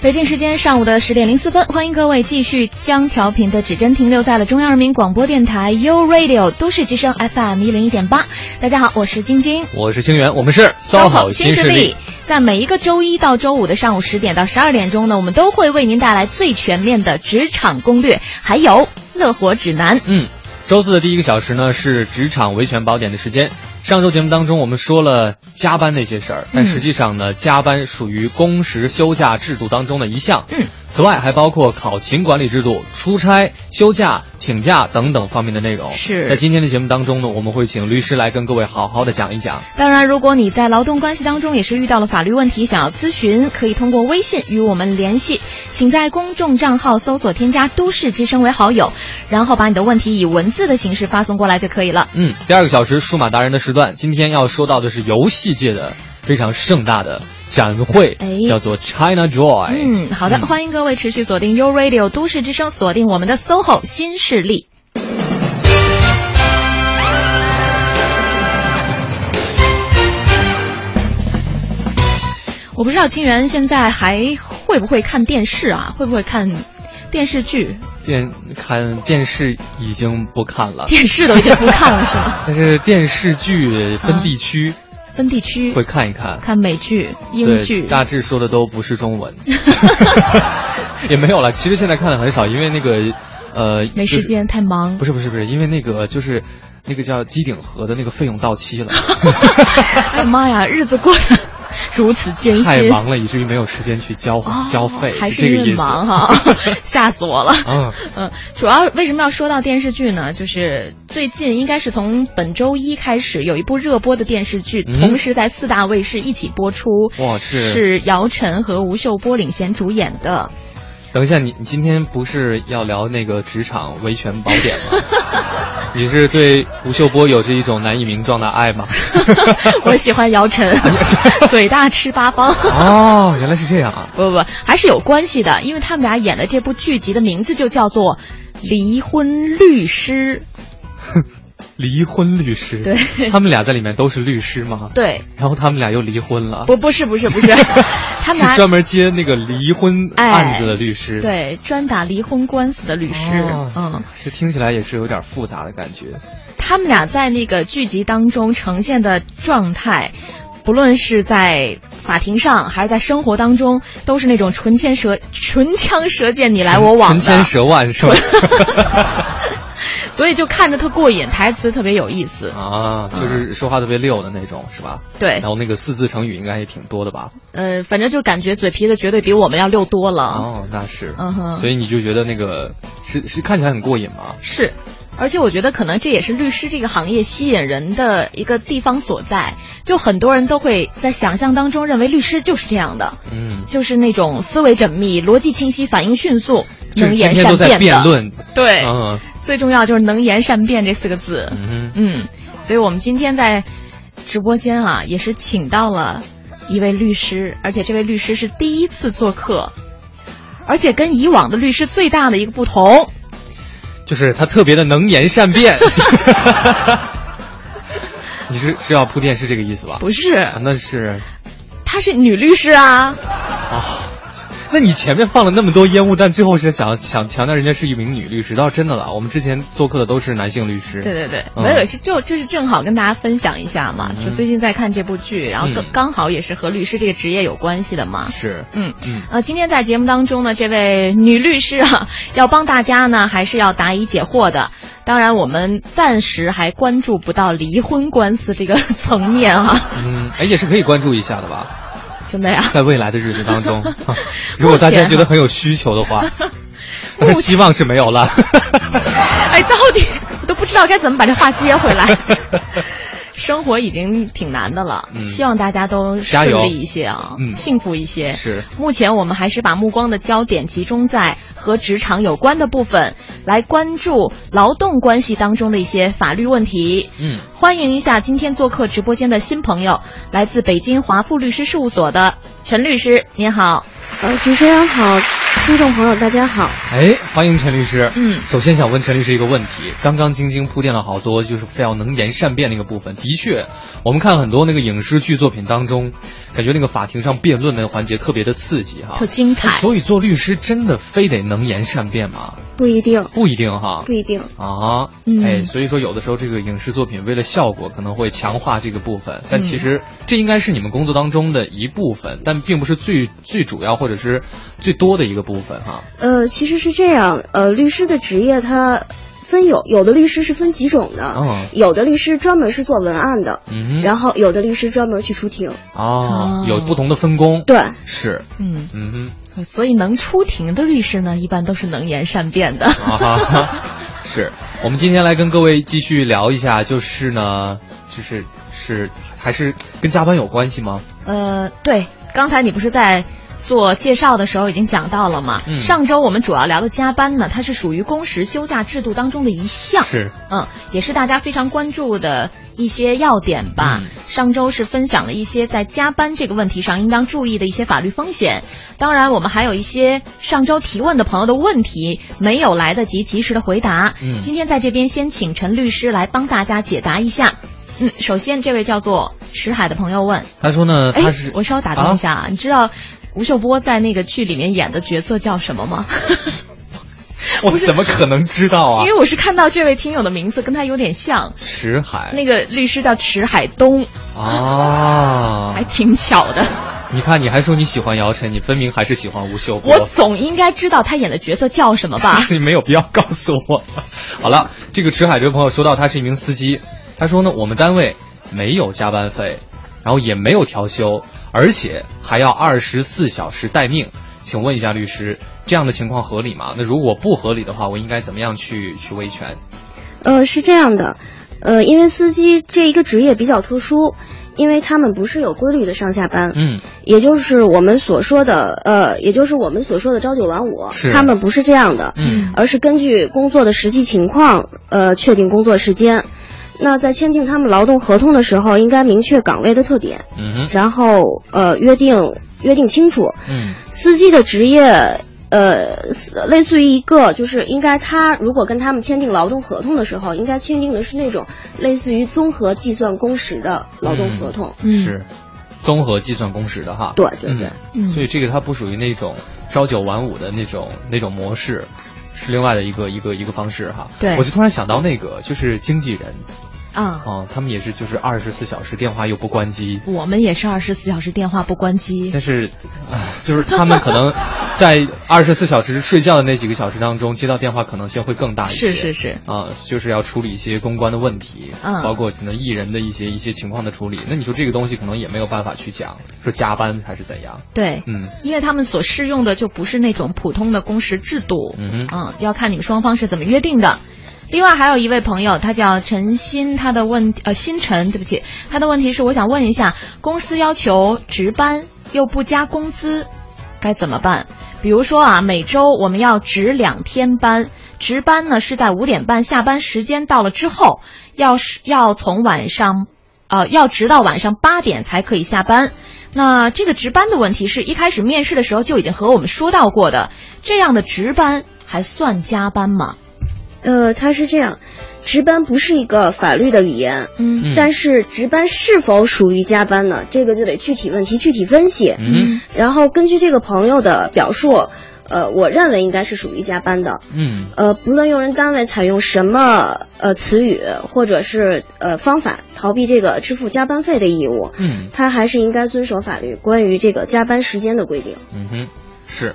北京时间上午的十点零四分，欢迎各位继续将调频的指针停留在了中央人民广播电台 u Radio 都市之声 FM 一零一点八。大家好，我是晶晶，我是清源，我们是 SOHO 新势力。在每一个周一到周五的上午十点到十二点钟呢，我们都会为您带来最全面的职场攻略，还有乐活指南。嗯，周四的第一个小时呢是职场维权宝典的时间。上周节目当中，我们说了加班那些事儿，但实际上呢，加班属于工时休假制度当中的一项。嗯。此外，还包括考勤管理制度、出差、休假、请假等等方面的内容。是在今天的节目当中呢，我们会请律师来跟各位好好的讲一讲。当然，如果你在劳动关系当中也是遇到了法律问题，想要咨询，可以通过微信与我们联系，请在公众账号搜索添加“都市之声”为好友，然后把你的问题以文字的形式发送过来就可以了。嗯，第二个小时数码达人的时段，今天要说到的是游戏界的非常盛大的。展会叫做 China Joy。嗯，好的，欢迎各位持续锁定 U Radio 都市之声，锁定我们的 SOHO 新势力。我不知道清源现在还会不会看电视啊？会不会看电视剧？电看电视已经不看了，电视都已经不看了是吗？但是电视剧分地区。分地区会看一看，看美剧、英剧，大致说的都不是中文，也没有了。其实现在看的很少，因为那个，呃，没时间，太忙。不是不是不是，因为那个就是那个叫机顶盒的那个费用到期了。哎呀妈呀，日子过得。如此艰辛，太忙了，以至于没有时间去交交费，还是因为。忙哈，吓死我了。嗯嗯，主要为什么要说到电视剧呢？就是最近应该是从本周一开始，有一部热播的电视剧，同时在四大卫视一起播出。哇，是是姚晨和吴秀波领衔主演的。等一下，你你今天不是要聊那个职场维权宝典吗？你是对吴秀波有着一种难以名状的爱吗？我喜欢姚晨，嘴大吃八方。哦，原来是这样啊！不不不，还是有关系的，因为他们俩演的这部剧集的名字就叫做《离婚律师》。离婚律师，对，他们俩在里面都是律师吗？对，然后他们俩又离婚了。不，不是，不是，不是，他们是专门接那个离婚案子的律师，对，专打离婚官司的律师。嗯，是听起来也是有点复杂的感觉。他们俩在那个剧集当中呈现的状态，不论是在法庭上还是在生活当中，都是那种唇枪舌唇枪舌剑，你来我往，唇枪舌万，是吧？所以就看着特过瘾，台词特别有意思啊，就是说话特别溜的那种，是吧？对，然后那个四字成语应该也挺多的吧？呃，反正就感觉嘴皮子绝对比我们要溜多了。哦，那是，嗯哼，所以你就觉得那个是是看起来很过瘾吗？是，而且我觉得可能这也是律师这个行业吸引人的一个地方所在，就很多人都会在想象当中认为律师就是这样的，嗯，就是那种思维缜密、逻辑清晰、反应迅速、能言善辩的。辩论，对，嗯。最重要就是能言善辩这四个字，嗯嗯，所以我们今天在直播间啊，也是请到了一位律师，而且这位律师是第一次做客，而且跟以往的律师最大的一个不同，就是他特别的能言善辩。你是是要铺垫是这个意思吧？不是，那是，她是女律师啊。啊。那你前面放了那么多烟雾，弹最后是想想强调人家是一名女律师，倒是真的了。我们之前做客的都是男性律师。对对对，没有是就就是正好跟大家分享一下嘛，就最近在看这部剧，然后刚刚好也是和律师这个职业有关系的嘛。是，嗯嗯。呃，今天在节目当中呢，这位女律师啊，要帮大家呢，还是要答疑解惑的。当然，我们暂时还关注不到离婚官司这个 层面哈。嗯，哎，也是可以关注一下的吧。真的呀，在未来的日子当中，如果大家觉得很有需求的话，但是希望是没有了。哎，到底我都不知道该怎么把这话接回来。生活已经挺难的了，希望大家都顺利一些啊，幸福一些。是，目前我们还是把目光的焦点集中在。和职场有关的部分，来关注劳动关系当中的一些法律问题。嗯，欢迎一下今天做客直播间的新朋友，来自北京华富律师事务所的陈律师，您好。呃，主持人好，听众朋友大家好。哎，欢迎陈律师。嗯首先想问陈律师一个问题，刚刚晶晶铺垫了好多，就是非要能言善辩那个部分。的确，我们看很多那个影视剧作品当中，感觉那个法庭上辩论的环节特别的刺激哈，特精彩所以做律师真的非得能言善辩吗？不一定，不一定哈。不一定。啊，嗯哎，所以说有的时候这个影视作品为了效果可能会强化这个部分，但其实这应该是你们工作当中的一部分，但并不是最最主要或者是最多的一个部分哈。呃，其实是这样，呃，律师的职业它分有有的律师是分几种的，哦。有的律师专门是做文案的，嗯哼，然后有的律师专门去出庭。哦，有不同的分工，对，是，嗯，嗯所以能出庭的律师呢，一般都是能言善辩的。是。我们今天来跟各位继续聊一下，就是呢，就是是还是跟加班有关系吗？呃，对，刚才你不是在做介绍的时候已经讲到了嘛？嗯上周我们主要聊的加班呢，它是属于工时休假制度当中的一项。是，嗯，也是大家非常关注的一些要点吧。嗯上周是分享了一些在加班这个问题上应当注意的一些法律风险。当然，我们还有一些上周提问的朋友的问题没有来得及及时的回答。嗯今天在这边先请陈律师来帮大家解答一下。嗯，首先这位叫做石海的朋友问，他说呢，哎他是，我稍打断一下啊，你知道吴秀波在那个剧里面演的角色叫什么吗？我怎么可能知道啊 因？为我是看到这位听友的名字跟他有点像，池海那个律师叫池海东，啊 还，挺巧的。你看你还说你喜欢姚晨，你分明还是喜欢吴秀波。我总应该知道他演的角色叫什么吧？你没有必要告诉我。好了，这个池海这位朋友说到他是一名司机，他说呢，我们单位没有加班费，然后也没有调休，而且还要二十四小时待命。请问一下律师，这样的情况合理吗？那如果不合理的话，我应该怎么样去去维权？呃，是这样的，呃，因为司机这一个职业比较特殊，因为他们不是有规律的上下班，嗯，也就是我们所说的，呃，也就是我们所说的朝九晚五，是他们不是这样的，嗯而是根据工作的实际情况，呃，确定工作时间。那在签订他们劳动合同的时候，应该明确岗位的特点，嗯哼，然后呃约定约定清楚。嗯司机的职业，呃，类似于一个就是应该他如果跟他们签订劳动合同的时候，应该签订的是那种类似于综合计算工时的劳动合同。嗯是综合计算工时的哈。对对对，嗯所以这个它不属于那种朝九晚五的那种那种模式，是另外的一个一个一个方式哈。对我就突然想到那个就是经纪人啊，啊，他们也是就是二十四小时电话又不关机，我们也是二十四小时电话不关机但。是，啊，就是他们可能 在二十四小时睡觉的那几个小时当中，接到电话可能性会更大一些。是是是，啊，就是要处理一些公关的问题，嗯包括可能艺人的一些一些情况的处理。那你说这个东西可能也没有办法去讲，说加班还是怎样？对，嗯因为他们所适用的就不是那种普通的工时制度，嗯哼嗯，要看你们双方是怎么约定的。另外还有一位朋友，他叫陈鑫，他的问呃星辰，对不起，他的问题是我想问一下，公司要求值班又不加工资，该怎么办？比如说啊，每周我们要值两天班，值班呢是在五点半下班时间到了之后，要是要从晚上，呃，要直到晚上八点才可以下班。那这个值班的问题是一开始面试的时候就已经和我们说到过的，这样的值班还算加班吗？呃，他是这样，值班不是一个法律的语言，嗯嗯但是值班是否属于加班呢？这个就得具体问题具体分析。嗯然后根据这个朋友的表述，呃，我认为应该是属于加班的。嗯呃，不论用人单位采用什么呃词语或者是呃方法逃避这个支付加班费的义务，嗯他还是应该遵守法律关于这个加班时间的规定。嗯哼，是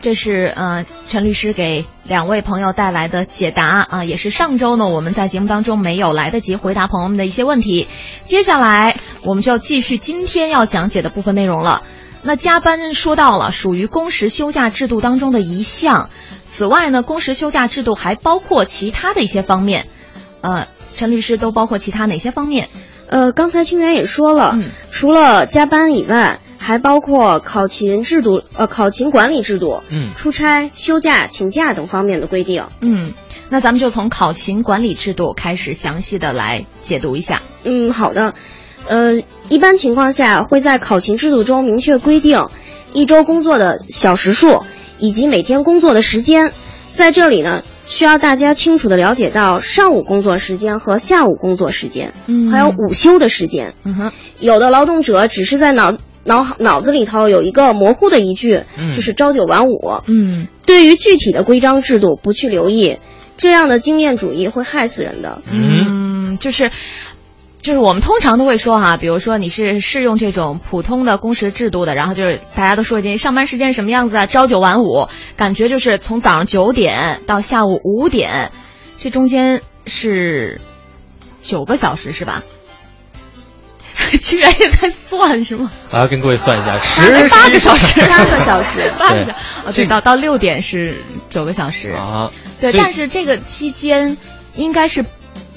这是呃陈律师给两位朋友带来的解答啊、也是上周呢我们在节目当中没有来得及回答朋友们的一些问题。接下来我们就要继续今天要讲解的部分内容了。那加班说到了，属于工时休假制度当中的一项。此外呢，工时休假制度还包括其他的一些方面。呃，陈律师都包括其他哪些方面？呃，刚才清源也说了，嗯除了加班以外，还还包括考勤制度、呃考勤管理制度、嗯出差、休假、请假等方面的规定。嗯，那咱们就从考勤管理制度开始详细的来解读一下。嗯，好的。呃，一般情况下会在考勤制度中明确规定一周工作的小时数以及每天工作的时间。在这里呢，需要大家清楚的了解到上午工作时间和下午工作时间，嗯还有午休的时间。嗯哼，有的劳动者只是在脑脑脑子里头有一个模糊的一句，嗯就是朝九晚五。嗯对于具体的规章制度不去留意，这样的经验主义会害死人的。嗯，就是。就是我们通常都会说哈，比如说你是适用这种普通的工时制度的，然后就是大家都说一句上班时间什么样子啊，朝九晚五，感觉就是从早上九点到下午五点，这中间是九个小时是吧？居然也在算是吗？我要跟各位算一下，十八个小时，八个小时 八个小时。哦，对，到到六点是九个小时。啊，对，但是这个期间应该是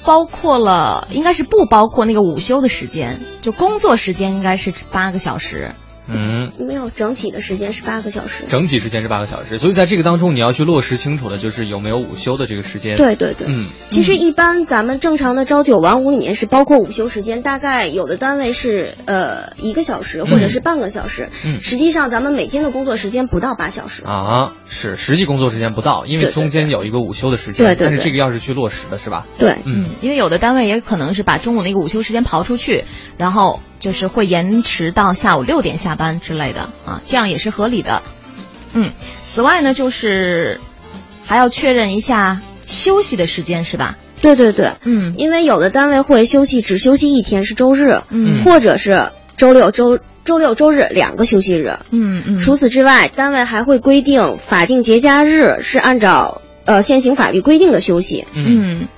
包括了，应该是不包括那个午休的时间，就工作时间应该是八个小时。嗯，没有整体的时间是八个小时。整体时间是八个小时，所以在这个当中你要去落实清楚的就是有没有午休的这个时间。对对对，嗯，其实一般咱们正常的朝九晚五里面是包括午休时间，大概有的单位是呃一个小时或者是半个小时。嗯实际上咱们每天的工作时间不到八小时。啊，是实际工作时间不到，因为中间有一个午休的时间，对对对但是这个要是去落实的是吧？对，嗯嗯，因为有的单位也可能是把中午那个午休时间刨出去，然后就是会延迟到下午六点下班之类的啊，这样也是合理的。嗯，此外呢，就是还要确认一下休息的时间是吧？对对对，嗯因为有的单位会休息只休息一天是周日，嗯或者是周六周周六周日两个休息日。嗯嗯，除此之外，单位还会规定法定节假日是按照呃现行法律规定的休息。嗯嗯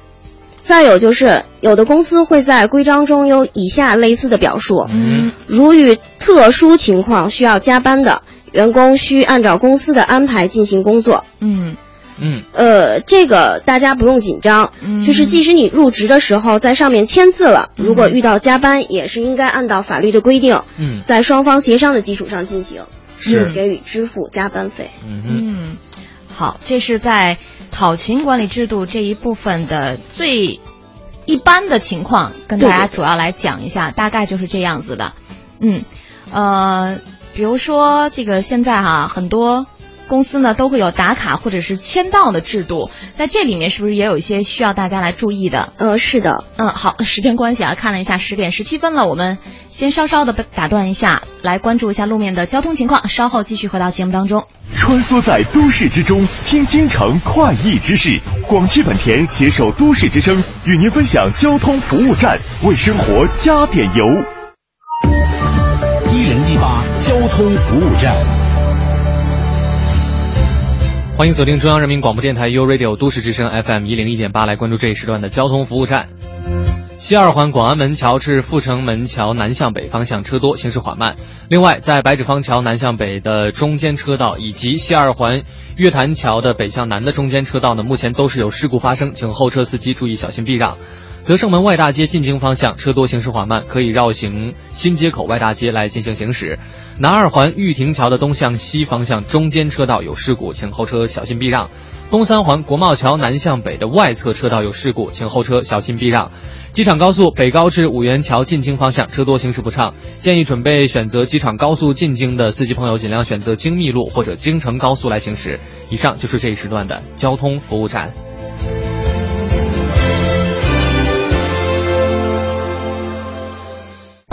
再有就是，有的公司会在规章中有以下类似的表述：嗯。如遇特殊情况需要加班的，员工需按照公司的安排进行工作。嗯。嗯。呃，这个大家不用紧张，嗯。就是即使你入职的时候在上面签字了，如果遇到加班，也是应该按照法律的规定，嗯。在双方协商的基础上进行，是。给予支付加班费。嗯嗯嗯，好，这是在考勤管理制度这一部分的最一般的情况，跟大家主要来讲一下，大概就是这样子的。嗯，呃，比如说这个现在哈、很多。公司呢都会有打卡或者是签到的制度，在这里面是不是也有一些需要大家来注意的？呃，是的，嗯，好，时间关系啊，看了一下十点十七分了，我们先稍稍的打断一下，来关注一下路面的交通情况，稍后继续回到节目当中。穿梭在都市之中，听京城快意之事。广汽本田携手都市之声，与您分享交通服务站，为生活加点油。一零一八交通服务站。欢迎锁定中央人民广播电台 u Radio 都市之声 FM 一零一点八，来关注这一时段的交通服务站。西二环广安门桥至阜成门桥南向北方向车多，行驶缓慢。另外，在白纸坊桥南向北的中间车道以及西二环月坛桥的北向南的中间车道呢，目前都是有事故发生，请后车司机注意小心避让。德胜门外大街进京方向车多，行驶缓慢，可以绕行新街口外大街来进行行驶。南二环玉亭桥的东向西方向中间车道有事故，请后车小心避让。东三环国贸桥南向北的外侧车道有事故，请后车小心避让。机场高速北高至五元桥进京方向车多，行驶不畅，建议准备选择机场高速进京的司机朋友尽量选择京密路或者京承高速来行驶。以上就是这一时段的交通服务站。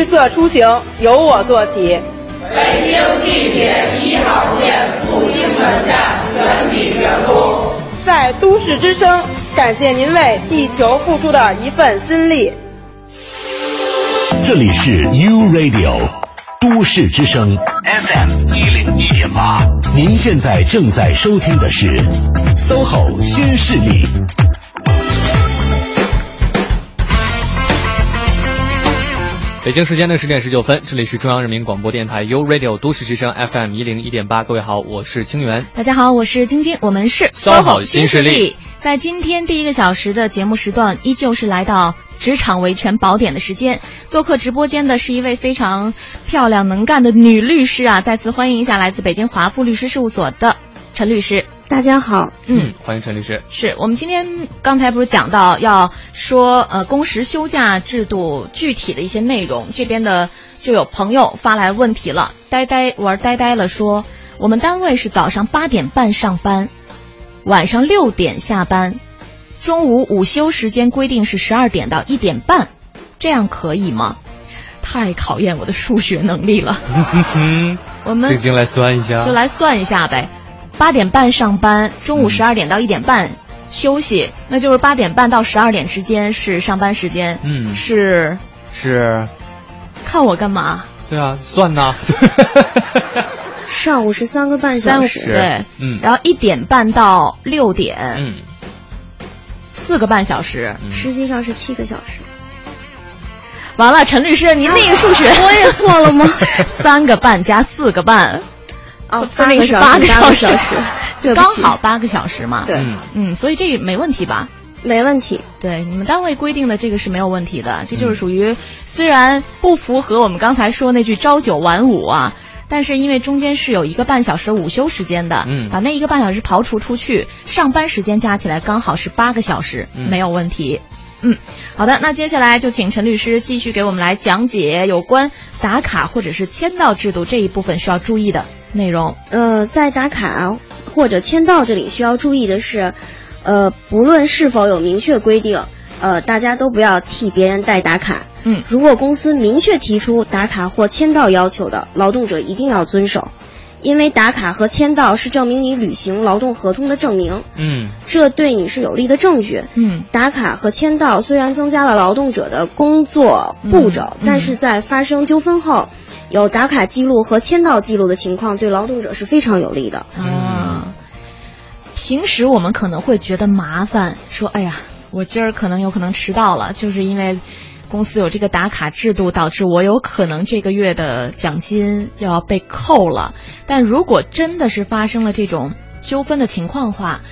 绿色出行由我做起。北京地铁一号线复兴门站全体员工，在都市之声，感谢您为地球付出的一份心力。这里是 U Radio 都市之声 FM 一零一点点八。您现在正在收听的是 SOHO 新势力。北京时间的十点十九分，这里是中央人民广播电台 u Radio 都市之声 FM 一零一点八。各位好，我是清源。大家好，我是晶晶，我们是 SOHO 新势力。在今天第一个小时的节目时段，依旧是来到职场维权宝典的时间。做客直播间的是一位非常漂亮能干的女律师啊！再次欢迎一下来自北京华富律师事务所的陈律师。大家好，嗯，欢迎陈律师。是我们今天刚才不是讲到要说呃工时休假制度具体的一些内容，这边的就有朋友发来问题了。呆呆玩呆呆了说，我们单位是早上八点半上班。晚上六点下班，中午午休时间规定是十二点到一点半，这样可以吗？太考验我的数学能力了。我们静静来算一下，就来算一下呗。八点半上班，中午十二点到一点半休息，那就是八点半到十二点之间是上班时间。嗯，是是。看我干嘛？对啊，算呐。上午是三个半小时，对，嗯，然后一点半到六点，嗯，四个半小时，实际上是七个小时。完了，陈律师，您那个数学我也错了吗？三个半加四个半，哦，八个小八个小时，就刚好八个小时嘛。对，嗯，所以这没问题吧？没问题。对，你们单位规定的这个是没有问题的，这就是属于虽然不符合我们刚才说那句朝九晚五啊。但是因为中间是有一个半小时的午休时间的，嗯，把那一个半小时刨除出去，上班时间加起来刚好是八个小时，没有问题。嗯，好的，那接下来就请陈律师继续给我们来讲解有关打卡或者是签到制度这一部分需要注意的内容。呃，在打卡或者签到这里需要注意的是，呃，不论是否有明确规定，呃，大家都不要替别人代打卡。嗯，如果公司明确提出打卡或签到要求的，劳动者一定要遵守，因为打卡和签到是证明你履行劳动合同的证明。嗯，这对你是有利的证据。嗯，打卡和签到虽然增加了劳动者的工作步骤，但是在发生纠纷后，有打卡记录和签到记录的情况，对劳动者是非常有利的。啊，平时我们可能会觉得麻烦，说哎呀，我今儿可能有可能迟到了，就是因为。公司有这个打卡制度，导致我有可能这个月的奖金要被扣了。但如果真的是发生了这种纠纷的情况的话，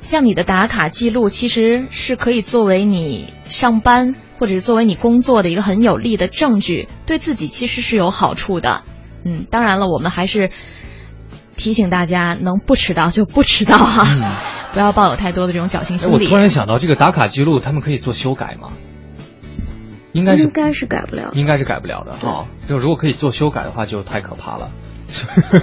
像你的打卡记录其实是可以作为你上班或者是作为你工作的一个很有力的证据，对自己其实是有好处的。嗯，当然了，我们还是提醒大家，能不迟到就不迟到哈，不要抱有太多的这种侥幸心理。我突然想到，这个打卡记录他们可以做修改吗？应该是应该是改不了，应该是改不了的好。就如果可以做修改的话，就太可怕了。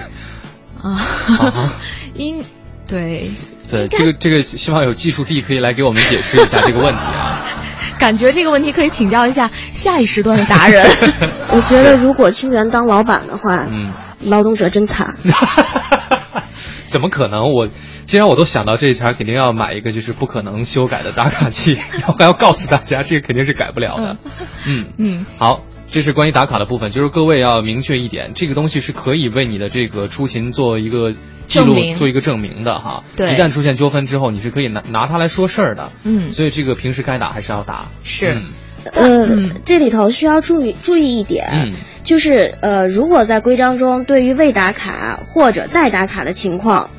啊，应对对这个这个，希望有技术帝可以来给我们解释一下这个问题啊。感觉这个问题可以请教一下下一时段的达人。我觉得如果清源当老板的话，嗯，劳动者真惨。怎么可能？我既然我都想到这一茬，肯定要买一个就是不可能修改的打卡器，然 后还要告诉大家这个肯定是改不了的。嗯嗯，好，这是关于打卡的部分，就是各位要明确一点，这个东西是可以为你的这个出行做一个记录，做一个证明的哈。对，一旦出现纠纷之后，你是可以拿拿它来说事儿的。嗯，所以这个平时该打还是要打。是，呃，这里头需要注意注意一点。嗯。就是呃，如果在规章中对于未打卡或者待打卡的情况，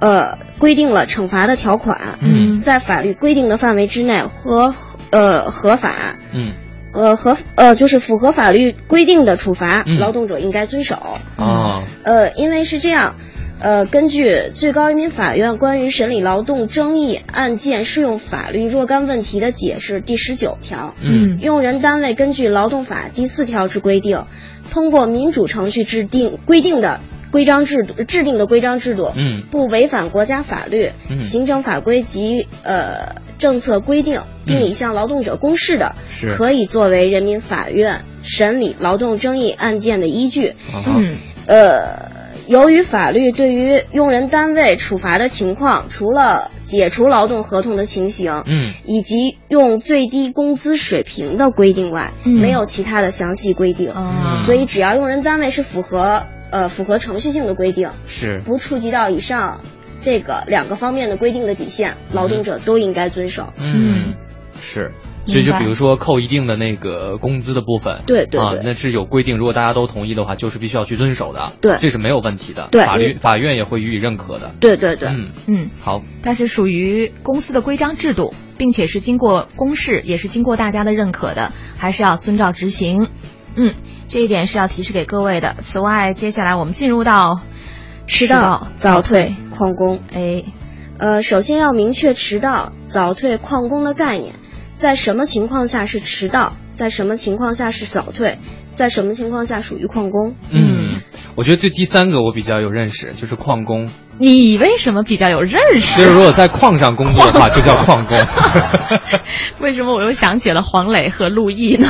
呃，规定了惩罚的条款，嗯，在法律规定的范围之内和呃合法，嗯，呃合呃就是符合法律规定的处罚，劳动者应该遵守。啊，呃，因为是这样。呃，根据最高人民法院关于审理劳动争议案件适用法律若干问题的解释第十九条，嗯，用人单位根据劳动法第四条之规定，通过民主程序制定规定的规章制度制定的规章制度，嗯，不违反国家法律、行政法规及呃政策规定，并已向劳动者公示的，是。可以作为人民法院审理劳动争议案件的依据。嗯，呃。由于法律对于用人单位处罚的情况，除了解除劳动合同的情形，嗯，以及用最低工资水平的规定外，嗯，没有其他的详细规定。啊，所以只要用人单位是符合呃符合程序性的规定，是。不触及到以上这个两个方面的规定的底线，劳动者都应该遵守。嗯，是。所以就比如说扣一定的那个工资的部分，对对啊，那是有规定，如果大家都同意的话，就是必须要去遵守的，对，这是没有问题的，对，法律法院也会予以认可的，对对对，嗯。嗯，好，但是属于公司的规章制度，并且是经过公示，也是经过大家的认可的，还是要遵照执行，嗯，这一点是要提示给各位的。此外，接下来我们进入到迟到、早退、旷工，哎，呃，首先要明确迟到、早退、旷工的概念。在什么情况下是迟到？在什么情况下是早退？在什么情况下属于旷工？嗯，我觉得对第三个我比较有认识，就是旷工。你为什么比较有认识？就是如果在矿上工作的话，就叫旷工。为什么我又想起了黄磊和陆毅呢？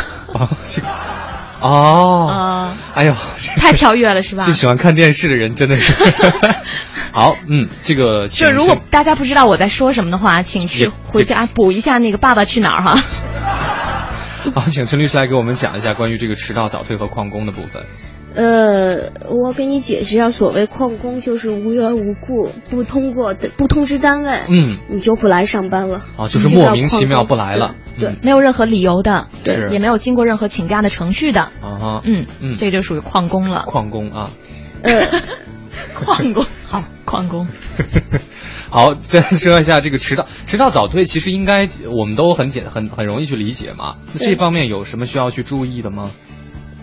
哦，啊，哎呦，太跳跃了是吧？最喜欢看电视的人真的是。好，嗯，这个 就如果大家不知道我在说什么的话，请去回家补一下那个《爸爸去哪儿》哈。好，请陈律师来给我们讲一下关于这个迟到、早退和旷工的部分。呃，我给你解释一下，所谓旷工就是无缘无故不通过的、不通知单位，嗯，你就不来上班了。哦，就是莫名其妙不来了，对，没有任何理由的，对，也没有经过任何请假的程序的。啊哈，嗯嗯，这就属于旷工了。旷工啊，呃，旷工 好，旷工。好，再说一下这个迟到、迟到早退，其实应该我们都很简、很很容易去理解嘛。这方面有什么需要去注意的吗？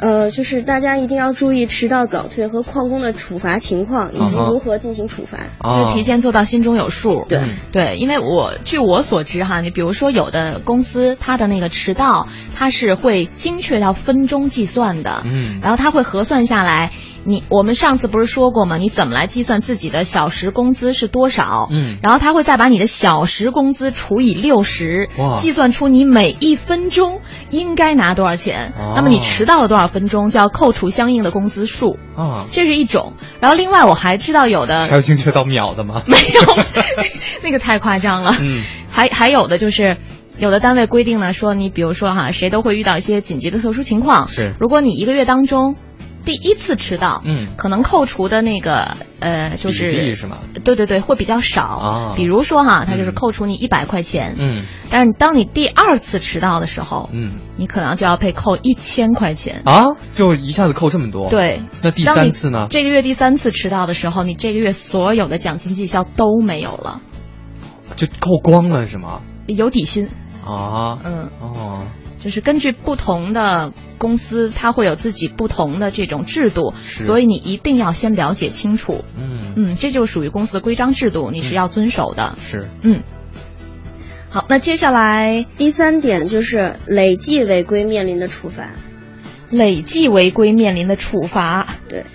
呃，就是大家一定要注意迟到早退和旷工的处罚情况，以及如何进行处罚，就提前做到心中有数。对对，因为我据我所知哈，你比如说有的公司它的那个迟到，它是会精确到分钟计算的，嗯，然后它会核算下来。你我们上次不是说过吗？你怎么来计算自己的小时工资是多少？嗯，然后他会再把你的小时工资除以六十，计算出你每一分钟应该拿多少钱。哦、那么你迟到了多少分钟，就要扣除相应的工资数。啊，这是一种。然后另外我还知道有的还有精确到秒的吗？没有，那个太夸张了。嗯，还还有的就是。有的单位规定呢，说你比如说哈，谁都会遇到一些紧急的特殊情况。是，如果你一个月当中第一次迟到，嗯，可能扣除的那个呃，就是比是吗？对对对，会比较少。啊，比如说哈，他就是扣除你一百块钱。嗯。但是当你第二次迟到的时候，嗯，你可能就要被扣一千块钱。啊，就一下子扣这么多？对。那第三次呢？这个月第三次迟到的时候，你这个月所有的奖金绩效都没有了，就扣光了是吗？有底薪。啊，嗯，哦，就是根据不同的公司，它会有自己不同的这种制度，所以你一定要先了解清楚。嗯嗯，这就属于公司的规章制度，你是要遵守的。是，嗯。好，那接下来第三点就是累计违规面临的处罚。累计违规面临的处罚，对，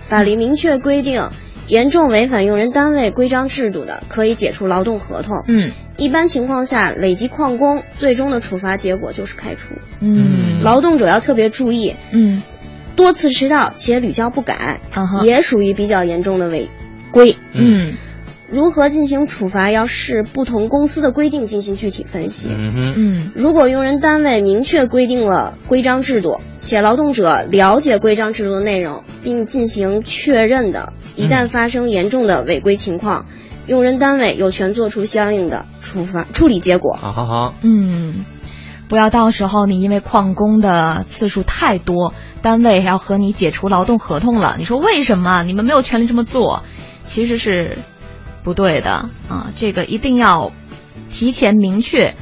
法律明确规定。严重违反用人单位规章制度的，可以解除劳动合同。嗯，一般情况下，累计旷工，最终的处罚结果就是开除。嗯，劳动者要特别注意。嗯，多次迟到且屡教不改，啊、也属于比较严重的违规。嗯，如何进行处罚，要视不同公司的规定进行具体分析。嗯哼，嗯，如果用人单位明确规定了规章制度。且劳动者了解规章制度的内容，并进行确认的，一旦发生严重的违规情况，嗯、用人单位有权做出相应的处罚处理结果。好好好，嗯，不要到时候你因为旷工的次数太多，单位要和你解除劳动合同了。你说为什么？你们没有权利这么做，其实是不对的啊！这个一定要提前明确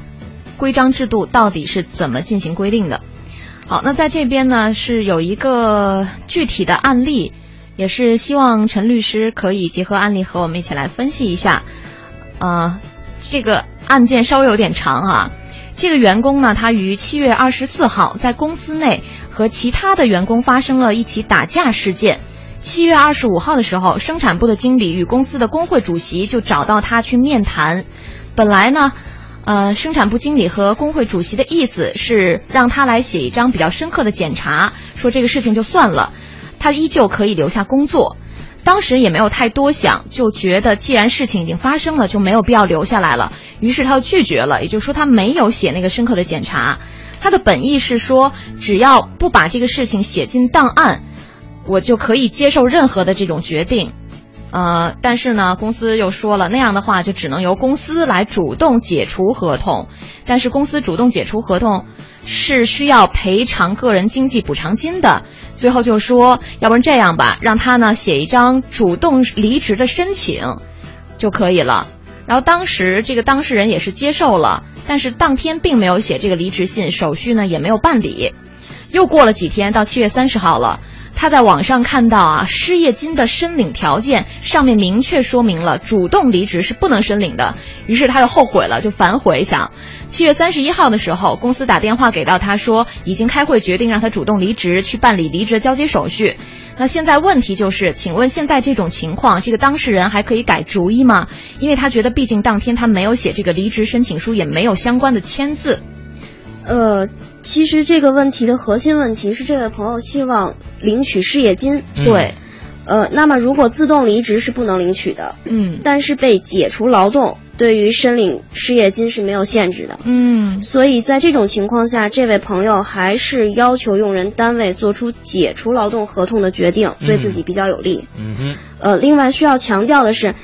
规章制度到底是怎么进行规定的。好，那在这边呢是有一个具体的案例，也是希望陈律师可以结合案例和我们一起来分析一下。呃，这个案件稍微有点长啊。这个员工呢，他于七月二十四号在公司内和其他的员工发生了一起打架事件。七月二十五号的时候，生产部的经理与公司的工会主席就找到他去面谈。本来呢。呃，生产部经理和工会主席的意思是让他来写一张比较深刻的检查，说这个事情就算了，他依旧可以留下工作。当时也没有太多想，就觉得既然事情已经发生了，就没有必要留下来了。于是他就拒绝了，也就是说他没有写那个深刻的检查。他的本意是说，只要不把这个事情写进档案，我就可以接受任何的这种决定。呃，但是呢，公司又说了，那样的话就只能由公司来主动解除合同。但是公司主动解除合同是需要赔偿个人经济补偿金的。最后就说，要不然这样吧，让他呢写一张主动离职的申请就可以了。然后当时这个当事人也是接受了，但是当天并没有写这个离职信，手续呢也没有办理。又过了几天，到七月三十号了。他在网上看到啊，失业金的申领条件上面明确说明了主动离职是不能申领的，于是他就后悔了，就反悔想。七月三十一号的时候，公司打电话给到他说，已经开会决定让他主动离职，去办理离职交接手续。那现在问题就是，请问现在这种情况，这个当事人还可以改主意吗？因为他觉得，毕竟当天他没有写这个离职申请书，也没有相关的签字。呃，其实这个问题的核心问题是，这位朋友希望领取失业金。对，呃，那么如果自动离职是不能领取的。嗯，但是被解除劳动对于申领失业金是没有限制的。嗯，所以在这种情况下，这位朋友还是要求用人单位做出解除劳动合同的决定，对自己比较有利。嗯哼。呃，另外需要强调的是。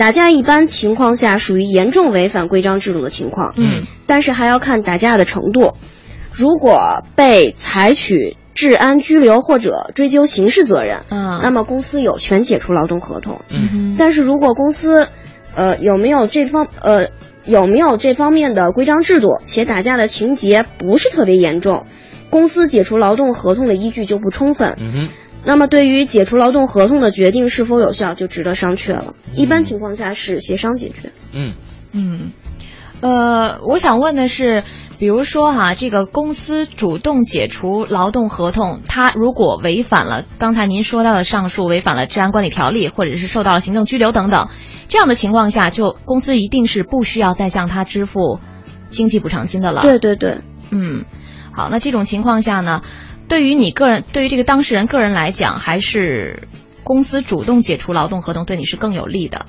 打架一般情况下属于严重违反规章制度的情况，嗯，但是还要看打架的程度。如果被采取治安拘留或者追究刑事责任，嗯，那么公司有权解除劳动合同。嗯，但是如果公司，呃，有没有这方呃有没有这方面的规章制度，且打架的情节不是特别严重，公司解除劳动合同的依据就不充分。嗯哼。那么，对于解除劳动合同的决定是否有效，就值得商榷了。一般情况下是协商解决。嗯嗯，呃，我想问的是，比如说哈，这个公司主动解除劳动合同，他如果违反了刚才您说到的上述，违反了治安管理条例，或者是受到了行政拘留等等，这样的情况下，就公司一定是不需要再向他支付经济补偿金的了。对对对，嗯，好，那这种情况下呢？对于你个人，对于这个当事人个人来讲，还是公司主动解除劳动合同对你是更有利的。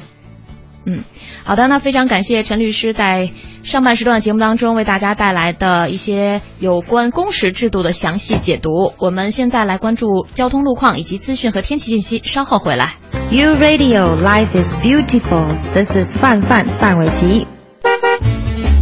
嗯，好的，那非常感谢陈律师在上半时段节目当中为大家带来的一些有关工时制度的详细解读。我们现在来关注交通路况以及资讯和天气信息，稍后回来。You Radio Life is beautiful. This is 范范范玮琪。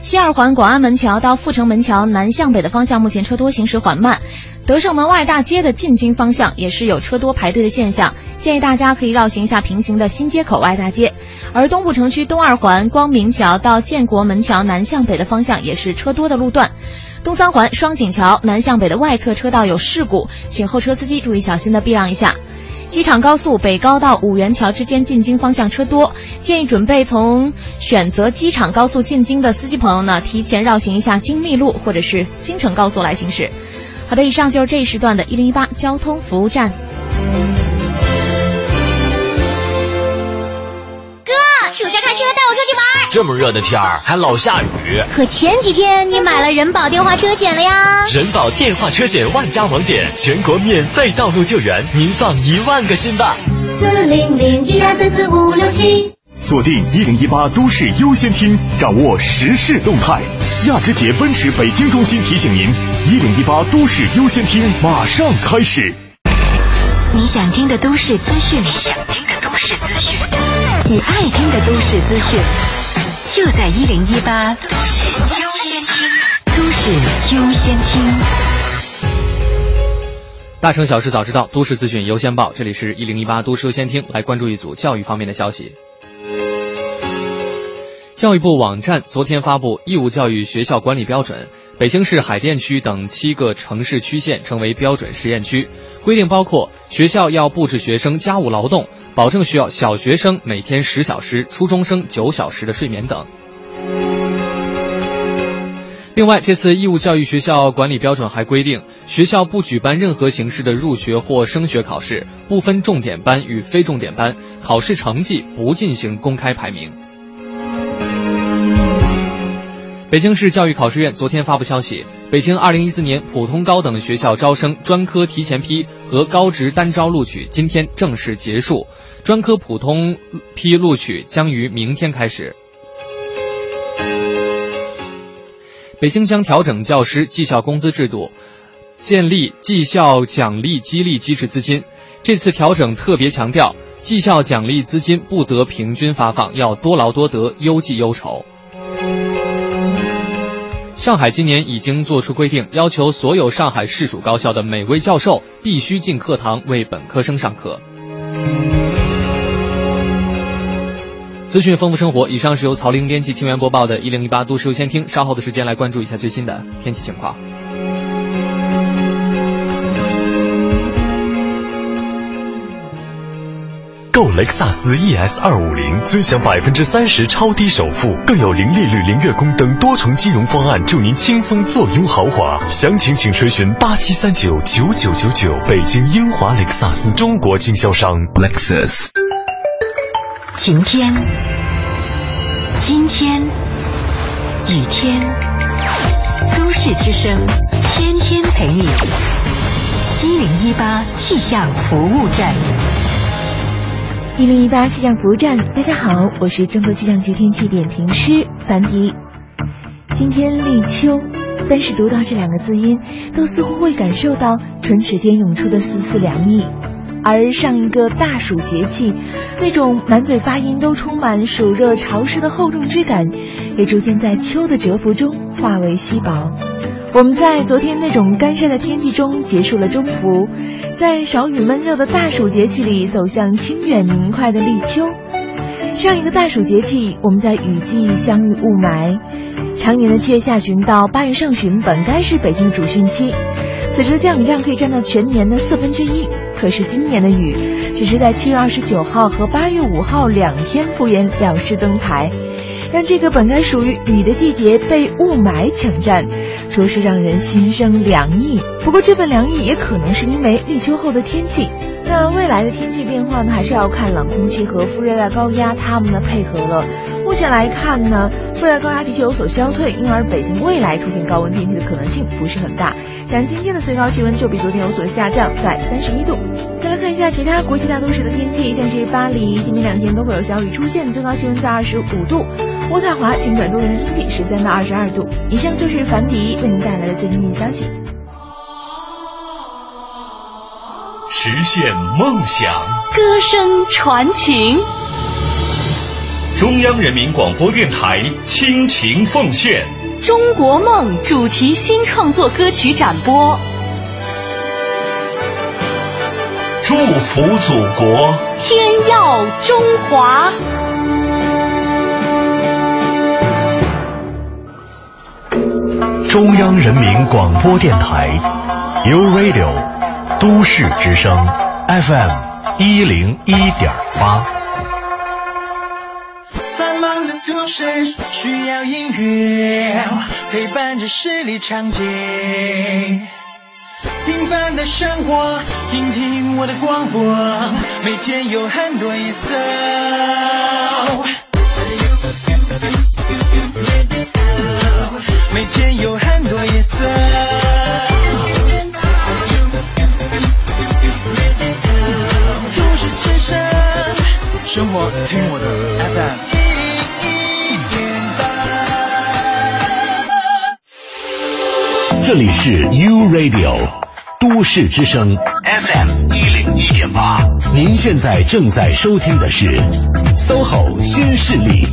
西二环广安门桥到阜成门桥南向北的方向，目前车多，行驶缓慢。德胜门外大街的进京方向也是有车多排队的现象，建议大家可以绕行一下平行的新街口外大街。而东部城区东二环光明桥到建国门桥南向北的方向也是车多的路段。东三环双井桥南向北的外侧车道有事故，请后车司机注意小心的避让一下。机场高速北高到五元桥之间进京方向车多，建议准备从选择机场高速进京的司机朋友呢，提前绕行一下京密路或者是京承高速来行驶。好的，以上就是这一时段的一零一八交通服务站。哥，暑假开车带我出去玩。这么热的天儿还老下雨。可前几天你买了人保电话车险了呀？人保电话车险万家网点，全国免费道路救援，您放一万个心吧。四零零一二三四五六七。锁定一零一八都市优先听，掌握时事动态。亚之杰奔驰北京中心提醒您：一零一八都市优先听马上开始。你想听的都市资讯，你想听的都市资讯，你爱听的都市资讯，就在一零一八都市优先听。都市优先听。大城小事早知道，都市资讯优先报。这里是一零一八都市优先听，来关注一组教育方面的消息。教育部网站昨天发布义务教育学校管理标准，北京市海淀区等七个城市区县成为标准实验区，规定包括学校要布置学生家务劳动，保证需要小学生每天十小时、初中生九小时的睡眠等。另外，这次义务教育学校管理标准还规定，学校不举办任何形式的入学或升学考试，不分重点班与非重点班，考试成绩不进行公开排名。北京市教育考试院昨天发布消息，北京2014年普通高等学校招生专科提前批和高职单招录取今天正式结束，专科普通批录取将于明天开始。北京将调整教师绩效工资制度，建立绩效奖励激励机制资金。这次调整特别强调，绩效奖励资金不得平均发放，要多劳多得，优绩优酬。上海今年已经做出规定，要求所有上海市属高校的每位教授必须进课堂为本科生上课。资讯丰富生活，以上是由曹玲编辑、清源播报的《一零一八都市优先听》。稍后的时间来关注一下最新的天气情况。购雷克萨斯 ES 二五零，尊享百分之三十超低首付，更有零利率、零月供等多重金融方案，助您轻松坐拥豪华。详情请垂询八七三九九九九九。北京英华雷克萨斯中国经销商 Lexus。晴天，今天，雨天，都市之声，天天陪你。一零一八气象服务站。一零一八气象服务站，大家好，我是中国气象局天气点评师樊迪。今天立秋，但是读到这两个字音，都似乎会感受到唇齿间涌出的丝丝凉意。而上一个大暑节气，那种满嘴发音都充满暑热潮湿的厚重之感，也逐渐在秋的蛰伏中化为稀薄。我们在昨天那种干晒的天气中结束了中伏，在少雨闷热的大暑节气里走向清远明快的立秋。上一个大暑节气，我们在雨季相遇雾霾。常年的七月下旬到八月上旬本该是北京主汛期，此时的降雨量可以占到全年的四分之一。可是今年的雨，只是在七月二十九号和八月五号两天敷衍了事登台，让这个本该属于雨的季节被雾霾抢占。着实让人心生凉意，不过这份凉意也可能是因为立秋后的天气。那未来的天气变化呢，还是要看冷空气和副热带高压它们的配合了。目前来看呢，副热带高压的确有所消退，因而北京未来出现高温天气的可能性不是很大。像今天的最高气温就比昨天有所下降，在三十一度。再来看一下其他国际大都市的天气，像是巴黎，今明两天都会有小雨出现，最高气温在二十五度。渥太华晴转多云的天气，十三到二十二度。以上就是樊迪为您带来的最新消息。实现梦想，歌声传情。中央人民广播电台倾情奉献《中国梦》主题新创作歌曲展播，祝福祖国，天耀中华。中央人民广播电台，U Radio，都市之声，FM 一零一点八。忙的都市需要音乐陪伴着十里长街，平凡的生活，听听我的广播，每天有很多颜色。每天有很多颜色。生活听我的 FM 这里是 U Radio 都市之声 FM 一零一点八，您现在正在收听的是 SOHO 新势力。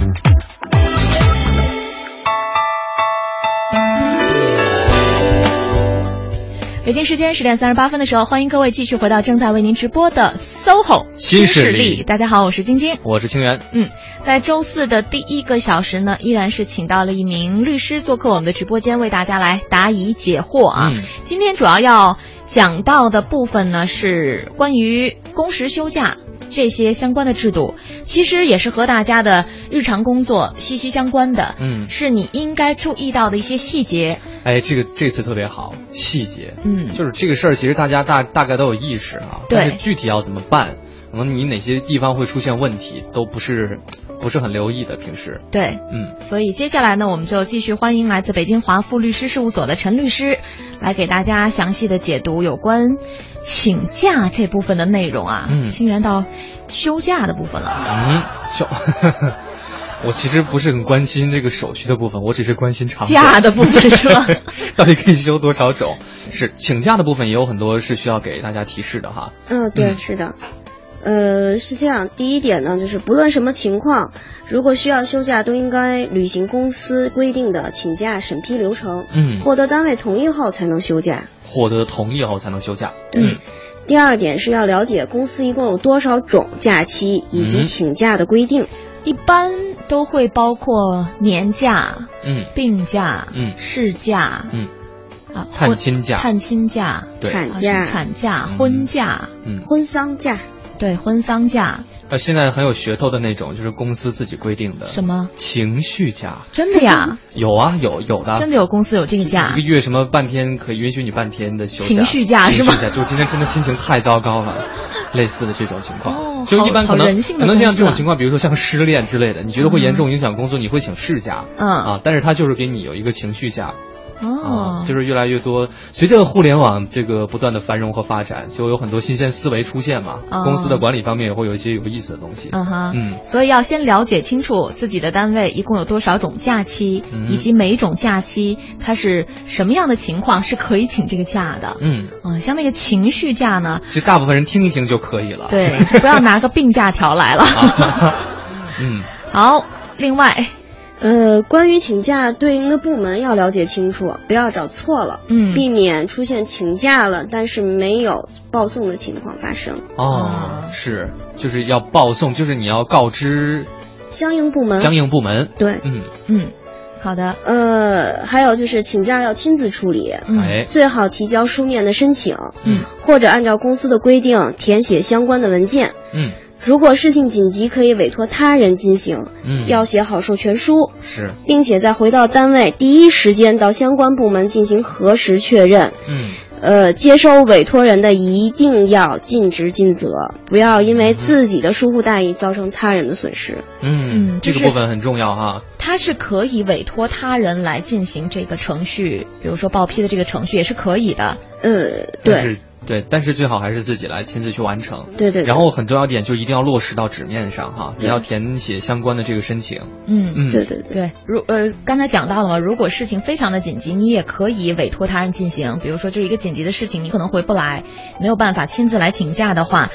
北京时间十点三十八分的时候，欢迎各位继续回到正在为您直播的 SOHO 新势力。大家好，我是晶晶，我是清源。嗯，在周四的第一个小时呢，依然是请到了一名律师做客我们的直播间，为大家来答疑解惑啊。嗯、今天主要要讲到的部分呢，是关于工时休假。这些相关的制度，其实也是和大家的日常工作息息相关的。嗯，是你应该注意到的一些细节。哎，这个这次特别好，细节。嗯，就是这个事儿，其实大家大大概都有意识啊，对但是具体要怎么办，可能你哪些地方会出现问题，都不是不是很留意的。平时，对，嗯，所以接下来呢，我们就继续欢迎来自北京华富律师事务所的陈律师，来给大家详细的解读有关请假这部分的内容啊。嗯清源到休假的部分了。嗯，休 我其实不是很关心这个手续的部分，我只是关心长假的部分是吧？到底可以休多少种？是请假的部分也有很多是需要给大家提示的哈。嗯，对，嗯是的。呃，是这样，第一点呢，就是不论什么情况，如果需要休假，都应该履行公司规定的请假审批流程，嗯。获得单位同意后才能休假。获得同意后才能休假。对。嗯。第二点是要了解公司一共有多少种假期以及嗯请假的规定。一般都会包括年假、嗯。病假、嗯。事假，嗯。啊，探亲假。探亲假、产假产假、婚假，嗯，婚丧假，对，婚丧假，呃，现在很有噱头的那种，就是公司自己规定的什么情绪假。真的呀？有啊，有有的，真的有公司有这个假一个？月什么半天可以允许你半天的休假，情绪假是吗情绪假，就今天真的心情太糟糕了，类似的这种情况，哦就一般可能可能像这种情况，比如说像失恋之类的，你觉得会严重影响工作，你会请事假，嗯啊，但是他就是给你有一个情绪假。哦啊，，就是越来越多，随着互联网这个不断的繁荣和发展，就有很多新鲜思维出现嘛。哦公司的管理方面也会有一些有意思的东西。嗯哼，嗯所以要先了解清楚自己的单位一共有多少种假期，嗯以及每一种假期它是什么样的情况是可以请这个假的。嗯，嗯，像那个情绪假呢，其实大部分人听一听就可以了。对，不要拿个病假条来了。嗯，好，另外，呃，关于请假对应的部门要了解清楚，不要找错了，嗯。避免出现请假了但是没有报送的情况发生。哦，是，就是要报送，就是你要告知。相应部门，相应部门。对，嗯。嗯，好的，呃，还有就是请假要亲自处理，嗯哎，最好提交书面的申请，嗯，或者按照公司的规定填写相关的文件。嗯如果事情紧急，可以委托他人进行，嗯，要写好授权书，是，并且在回到单位第一时间到相关部门进行核实确认。嗯呃，接收委托人的一定要尽职尽责，不要因为自己的疏忽大意造成他人的损失。嗯，这就是个部分很重要哈。他是可以委托他人来进行这个程序，比如说报批的这个程序也是可以的。呃，对对，但是最好还是自己来亲自去完成。对对对然后很重要一点就一定要落实到纸面上哈，你要填写相关的这个申请。嗯嗯，对对对，对，如呃刚才讲到了嘛，如果事情非常的紧急，你也可以委托他人进行，比如说就是一个紧急的事情，你可能回不来，没有办法亲自来请假的话，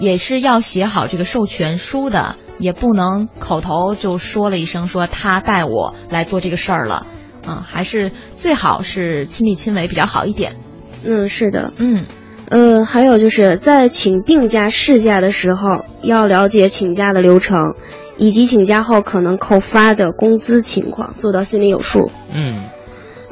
也是要写好这个授权书的，也不能口头就说了一声说他带我来做这个事儿了，啊，还是最好是亲力亲为比较好一点。嗯，是的，嗯呃，还有就是在请病假、事假的时候，要了解请假的流程，以及请假后可能扣发的工资情况，做到心里有数。嗯。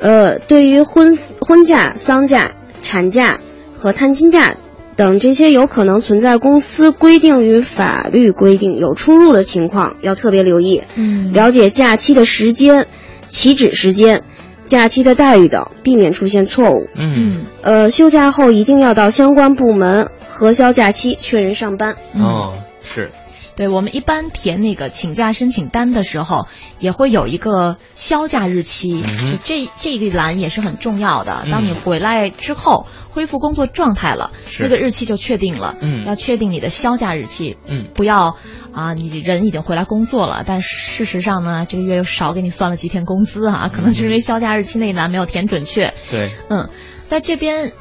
呃，对于婚婚假、丧假、产假和探亲假等这些有可能存在公司规定与法律规定有出入的情况，要特别留意，嗯。了解假期的时间、起止时间、假期的待遇等，避免出现错误。嗯嗯呃，休假后一定要到相关部门核销假期，确认上班。嗯哦是对，我们一般填那个请假申请单的时候，也会有一个销假日期，嗯这这个栏也是很重要的。嗯当你回来之后，恢复工作状态了，是那个日期就确定了。嗯要确定你的销假日期，嗯不要啊，你人已经回来工作了，但事实上呢，这个月又少给你算了几天工资啊，可能就是因为销假日期那一栏没有填准确。对，嗯，在这边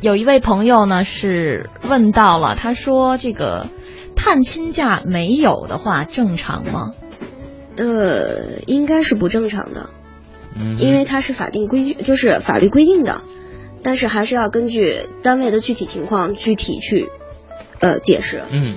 有一位朋友呢是问到了，他说这个探亲假没有的话正常吗？呃，应该是不正常的，嗯，因为它是法定规矩，就是法律规定的，但是还是要根据单位的具体情况具体去，呃，解释，嗯。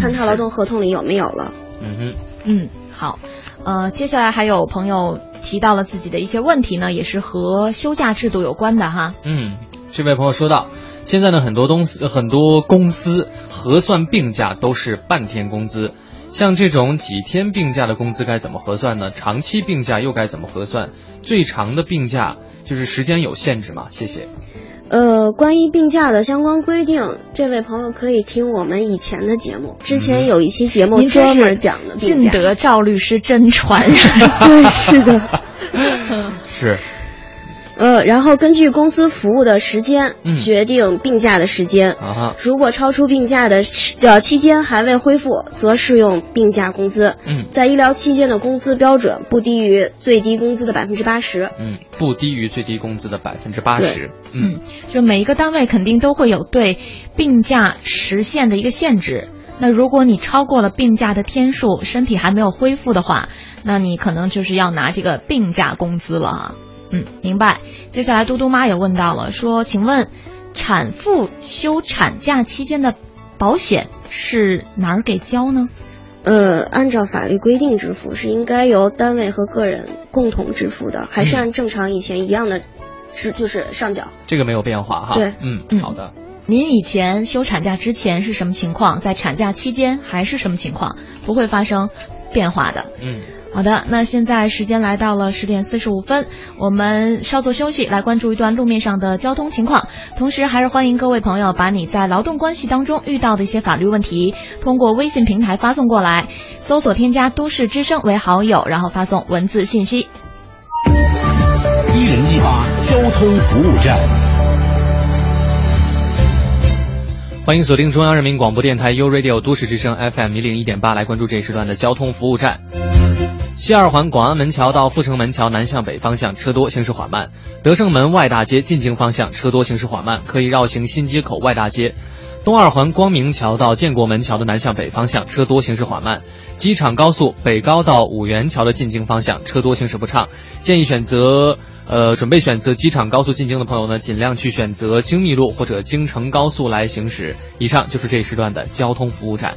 看他劳动合同里有没有了。嗯哼。嗯，好，呃，接下来还有朋友提到了自己的一些问题呢，也是和休假制度有关的哈。嗯，这位朋友说到，现在呢，很多东司很多公司核算病假都是半天工资。像这种几天病假的工资该怎么核算呢？长期病假又该怎么核算？最长的病假就是时间有限制吗？谢谢。呃，关于病假的相关规定，这位朋友可以听我们以前的节目，之前有一期节目专门讲的病假。尽得赵律师真传人，对，是的，是。呃，然后根据公司服务的时间决定病假的时间。啊如果超出病假的呃期间还未恢复，则适用病假工资。嗯，在医疗期间的工资标准不低于最低工资的百分之八十。嗯，不低于最低工资的百分之八十。嗯，就每一个单位肯定都会有对病假时限的一个限制。那如果你超过了病假的天数，身体还没有恢复的话，那你可能就是要拿这个病假工资了啊。嗯，明白。接下来嘟嘟妈也问到了，说，请问，产妇休产假期间的保险是哪儿给交呢？呃，按照法律规定支付是应该由单位和个人共同支付的，还是按正常以前一样的，是就是上缴？这个没有变化哈。对，嗯，好的。您以前休产假之前是什么情况？在产假期间还是什么情况？不会发生变化的。嗯。好的，那现在时间来到了十点四十五分，我们稍作休息，来关注一段路面上的交通情况。同时，还是欢迎各位朋友把你在劳动关系当中遇到的一些法律问题，通过微信平台发送过来，搜索添加“都市之声”为好友，然后发送文字信息。一零一八交通服务站，欢迎锁定中央人民广播电台 u Radio 都市之声 FM 一零一点八，来关注这一时段的交通服务站。西二环广安门桥到阜成门桥南向北方向车多，行驶缓慢；德胜门外大街进京方向车多，行驶缓慢，可以绕行新街口外大街。东二环光明桥到建国门桥的南向北方向车多，行驶缓慢；机场高速北高到五元桥的进京方向车多，行驶不畅。建议选择呃准备选择机场高速进京的朋友呢，尽量去选择京密路或者京承高速来行驶。以上就是这一时段的交通服务站。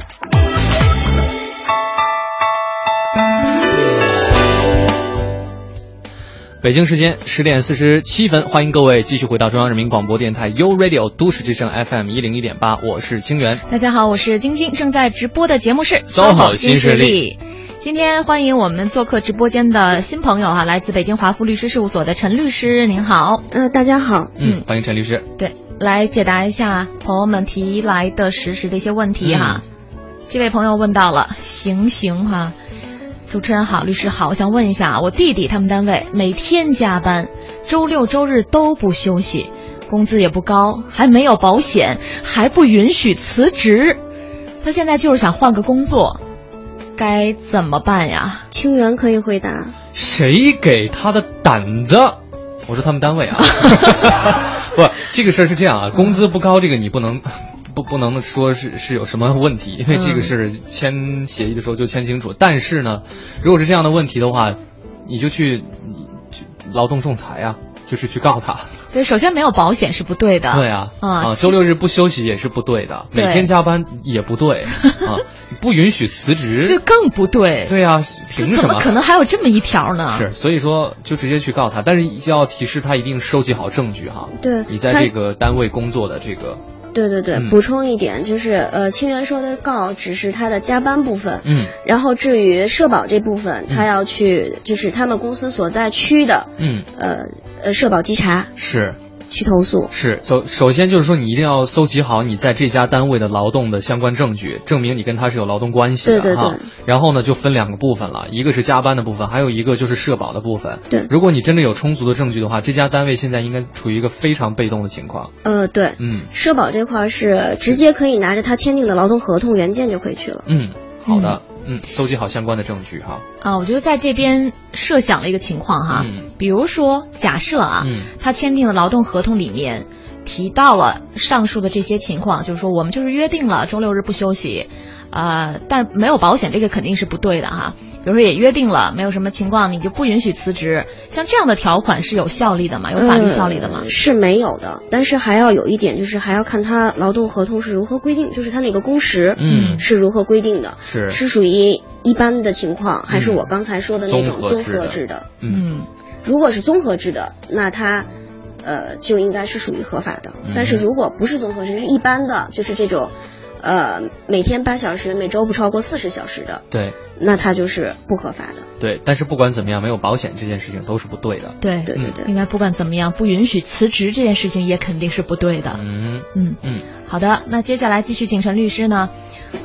北京时间十点四十七分，欢迎各位继续回到中央人民广播电台 u Radio 都市之声 FM 一零一点八，我是清源。大家好，我是晶晶，正在直播的节目是 SOHO 新势力。今天欢迎我们做客直播间的新朋友哈，来自北京华富律师事务所的陈律师，您好。呃，大家好。嗯，欢迎陈律师。对，来解答一下朋友们提来的实时的一些问题哈。这位朋友问到了，行刑哈。主持人好，律师好，我想问一下，我弟弟他们单位每天加班，周六周日都不休息，工资也不高，还没有保险，还不允许辞职，他现在就是想换个工作，该怎么办呀？清源可以回答。谁给他的胆子？我说他们单位啊，不，这个事儿是这样啊，工资不高，这个你不能。不不能说是是有什么问题，因为这个是签协议的时候就签清楚。但是呢，如果是这样的问题的话，你就去去劳动仲裁啊，就是去告他。对，首先没有保险是不对的。对啊，啊，周六日不休息也是不对的，每天加班也不对 啊，不允许辞职，这更不对。对啊，凭什么？可能还有这么一条呢？是，所以说就直接去告他，但是要提示他一定收集好证据哈。对，你在这个单位工作的这个。对对对，补充一点，就是呃，清源说的告只是他的加班部分，嗯，然后至于社保这部分，他要去就是他们公司所在区的，嗯，呃呃，社保稽查。是。去投诉是首首先就是说你一定要搜集好你在这家单位的劳动的相关证据，证明你跟他是有劳动关系的哈。然后呢，就分两个部分了，一个是加班的部分，还有一个就是社保的部分。对，如果你真的有充足的证据的话，这家单位现在应该处于一个非常被动的情况。呃，对，嗯，社保这块是直接可以拿着他签订的劳动合同原件就可以去了。嗯，好的，嗯，搜集好相关的证据哈。啊，我觉得在这边设想了一个情况哈，嗯比如说假设啊，嗯他签订的劳动合同里面提到了上述的这些情况，就是说我们就是约定了周六日不休息，呃，但是没有保险，这个肯定是不对的哈。比如说也约定了，没有什么情况你就不允许辞职，像这样的条款是有效力的吗？有法律效力的吗？呃是没有的，但是还要有一点，就是还要看他劳动合同是如何规定，就是他那个工时，嗯是如何规定的，是是属于一般的情况，还是嗯我刚才说的那种综合制的？嗯如果是综合制的，那他，呃，就应该是属于合法的。嗯但是如果不是综合制，是一般的，就是这种，呃，每天八小时，每周不超过四十小时的，对那他就是不合法的。对，但是不管怎么样，没有保险这件事情都是不对的。对对对对应该不管怎么样，不允许辞职这件事情也肯定是不对的。嗯嗯嗯，好的，那接下来继续请陈律师呢，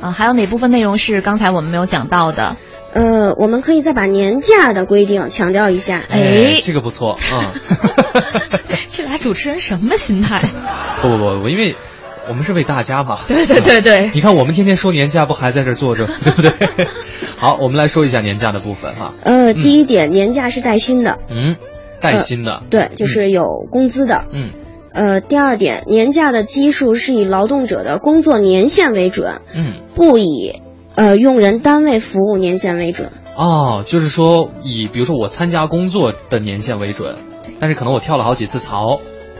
啊、还有哪部分内容是刚才我们没有讲到的？呃，我们可以再把年假的规定强调一下。哎这个不错，嗯，这俩主持人什么心态？不不不不，因为我们是为大家嘛。对对对对你看我们天天说年假，不还在这儿坐着，对不对？好，我们来说一下年假的部分哈。呃，第一点，年假是带薪的，嗯，带薪的。对，就是有工资的。嗯呃，第二点，年假的基数是以劳动者的工作年限为准，嗯。不以呃用人单位服务年限为准。哦，就是说以比如说我参加工作的年限为准，但是可能我跳了好几次槽，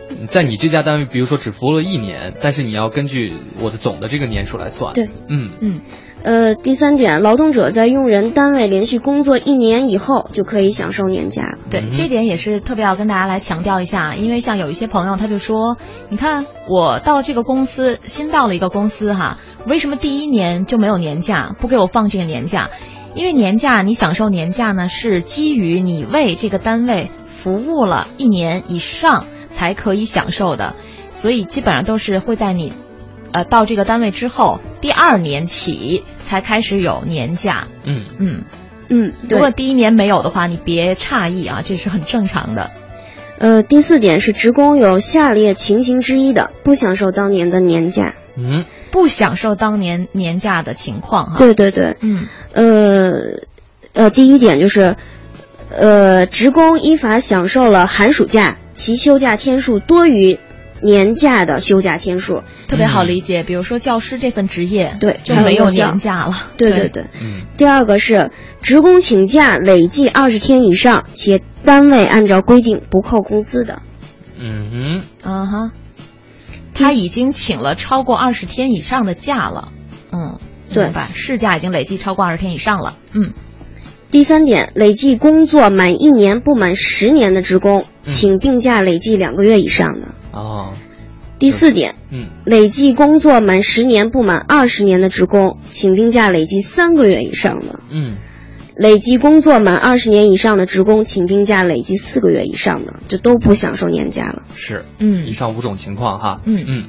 在你这家单位，比如说只服务了一年，但是你要根据我的总的这个年数来算。对，嗯嗯。呃，第三点，劳动者在用人单位连续工作一年以后就可以享受年假。对，这点也是特别要跟大家来强调一下，因为像有一些朋友他就说，你看我到这个公司新到了一个公司哈，为什么第一年就没有年假，不给我放这个年假？因为年假你享受年假呢，是基于你为这个单位服务了一年以上才可以享受的，所以基本上都是会在你，呃，到这个单位之后第二年起才开始有年假。嗯嗯嗯，如果第一年没有的话，你别诧异啊，这是很正常的。呃，第四点是职工有下列情形之一的不享受当年的年假。嗯，不享受当年年假的情况哈。对对对，嗯，呃，呃，第一点就是，呃，职工依法享受了寒暑假，其休假天数多于年假的休假天数，特别好理解。比如说教师这份职业，对，就没有年假了。对对对。嗯。第二个是职工请假累计二十天以上，且单位按照规定不扣工资的。嗯哼。嗯哼。他已经请了超过二十天以上的假了。嗯，对吧。事假已经累计超过二十天以上了。嗯。第三点，累计工作满一年不满十年的职工，请病假累计两个月以上的。哦。第四点，嗯，累计工作满十年不满二十年的职工，请病假累计三个月以上的。嗯。累计工作满二十年以上的职工，请病假累计四个月以上的，就都不享受年假了。是，嗯，以上五种情况哈。嗯嗯。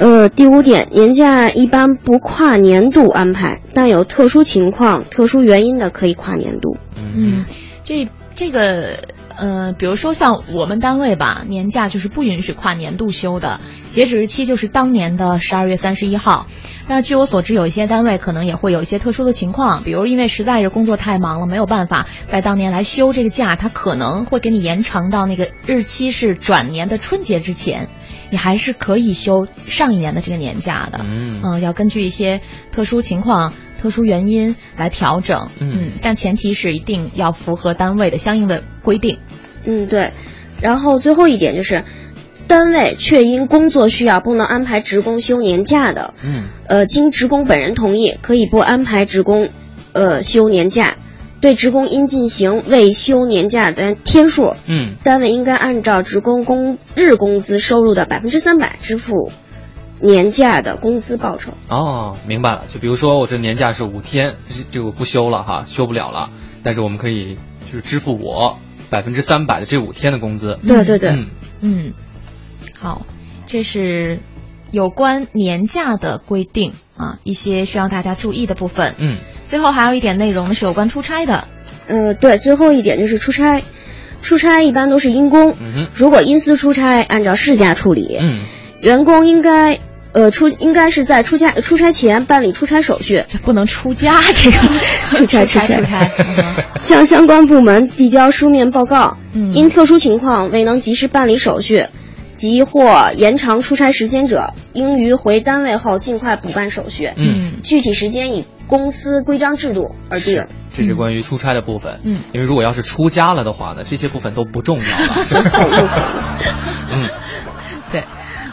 呃，第五点，年假一般不跨年度安排，但有特殊情况、特殊原因的可以跨年度。嗯，这这个呃，比如说像我们单位吧，年假就是不允许跨年度休的，截止日期就是当年的十二月三十一号。但是据我所知，有一些单位可能也会有一些特殊的情况，比如因为实在是工作太忙了，没有办法在当年来休这个假，他可能会给你延长到那个日期是转年的春节之前，你还是可以休上一年的这个年假的。嗯呃要根据一些特殊情况、特殊原因来调整。嗯但前提是一定要符合单位的相应的规定。嗯，对。然后最后一点就是，单位确因工作需要不能安排职工休年假的，嗯，呃，经职工本人同意，可以不安排职工，呃，休年假。对职工应进行未休年假的天数，嗯，单位应该按照职工工日工资收入的百分之三百支付年假的工资报酬。哦，明白了。就比如说我这年假是五天，这个不休了哈，休不了了，但是我们可以就是支付我百分之三百的这五天的工资。对对对，嗯嗯，好，这是有关年假的规定啊，一些需要大家注意的部分。嗯，最后还有一点内容呢是有关出差的。呃，对，最后一点就是出差，出差一般都是因公，嗯，如果因私出差，按照事假处理。嗯，员工应该呃，出应该是在出差出差前办理出差手续，这不能出家，这个。出差出差出差，向相关部门递交书面报告。嗯。因特殊情况未能及时办理手续，及或延长出差时间者，应于回单位后尽快补办手续。嗯，具体时间以公司规章制度而定。这是关于出差的部分。嗯，因为如果要是出家了的话呢，这些部分都不重要了。嗯，对。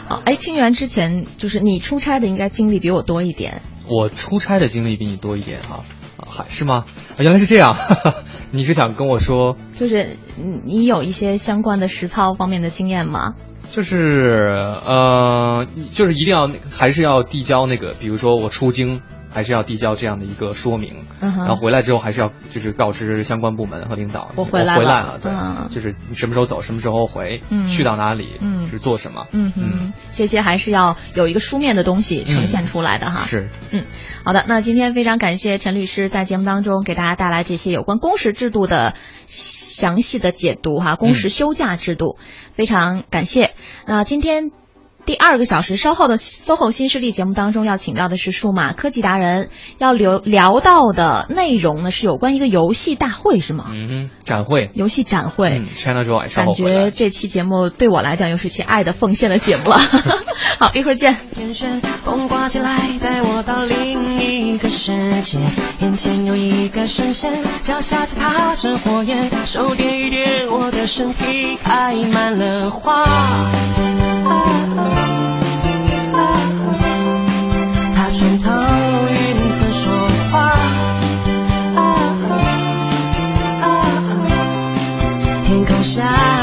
好，哎，清源之前就是你出差的应该经历比我多一点。我出差的经历比你多一点哈，啊，还是吗？啊，原来是这样。你是想跟我说，就是你你有一些相关的实操方面的经验吗？就是呃，就是一定要还是要递交那个，比如说我出京。还是要递交这样的一个说明，嗯、然后回来之后还是要就是告知相关部门和领导，我回来了，回来了，对，嗯、就是你什么时候走，什么时候回，嗯、去到哪里，嗯，是做什么，嗯哼，这些还是要有一个书面的东西呈现出来的哈。是，嗯，好的，那今天非常感谢陈律师在节目当中给大家带来这些有关工时制度的详细的解读哈，工时休假制度，非常感谢。那今天。第二个小时，稍后的 SOHO 新势力节目当中要请到的是数码科技达人，要聊聊到的内容呢是有关一个游戏大会是吗？嗯，展会，游戏展会、嗯、，China Joy，感觉这期节目对我来讲又是期爱的奉献的节目了。好，一会儿见。天旋风刮起来，带我到另一个世界。眼前有一个神仙，脚下踩踏着火焰，手点一点我的身体，开满了花。啊他穿透云层说话。天空下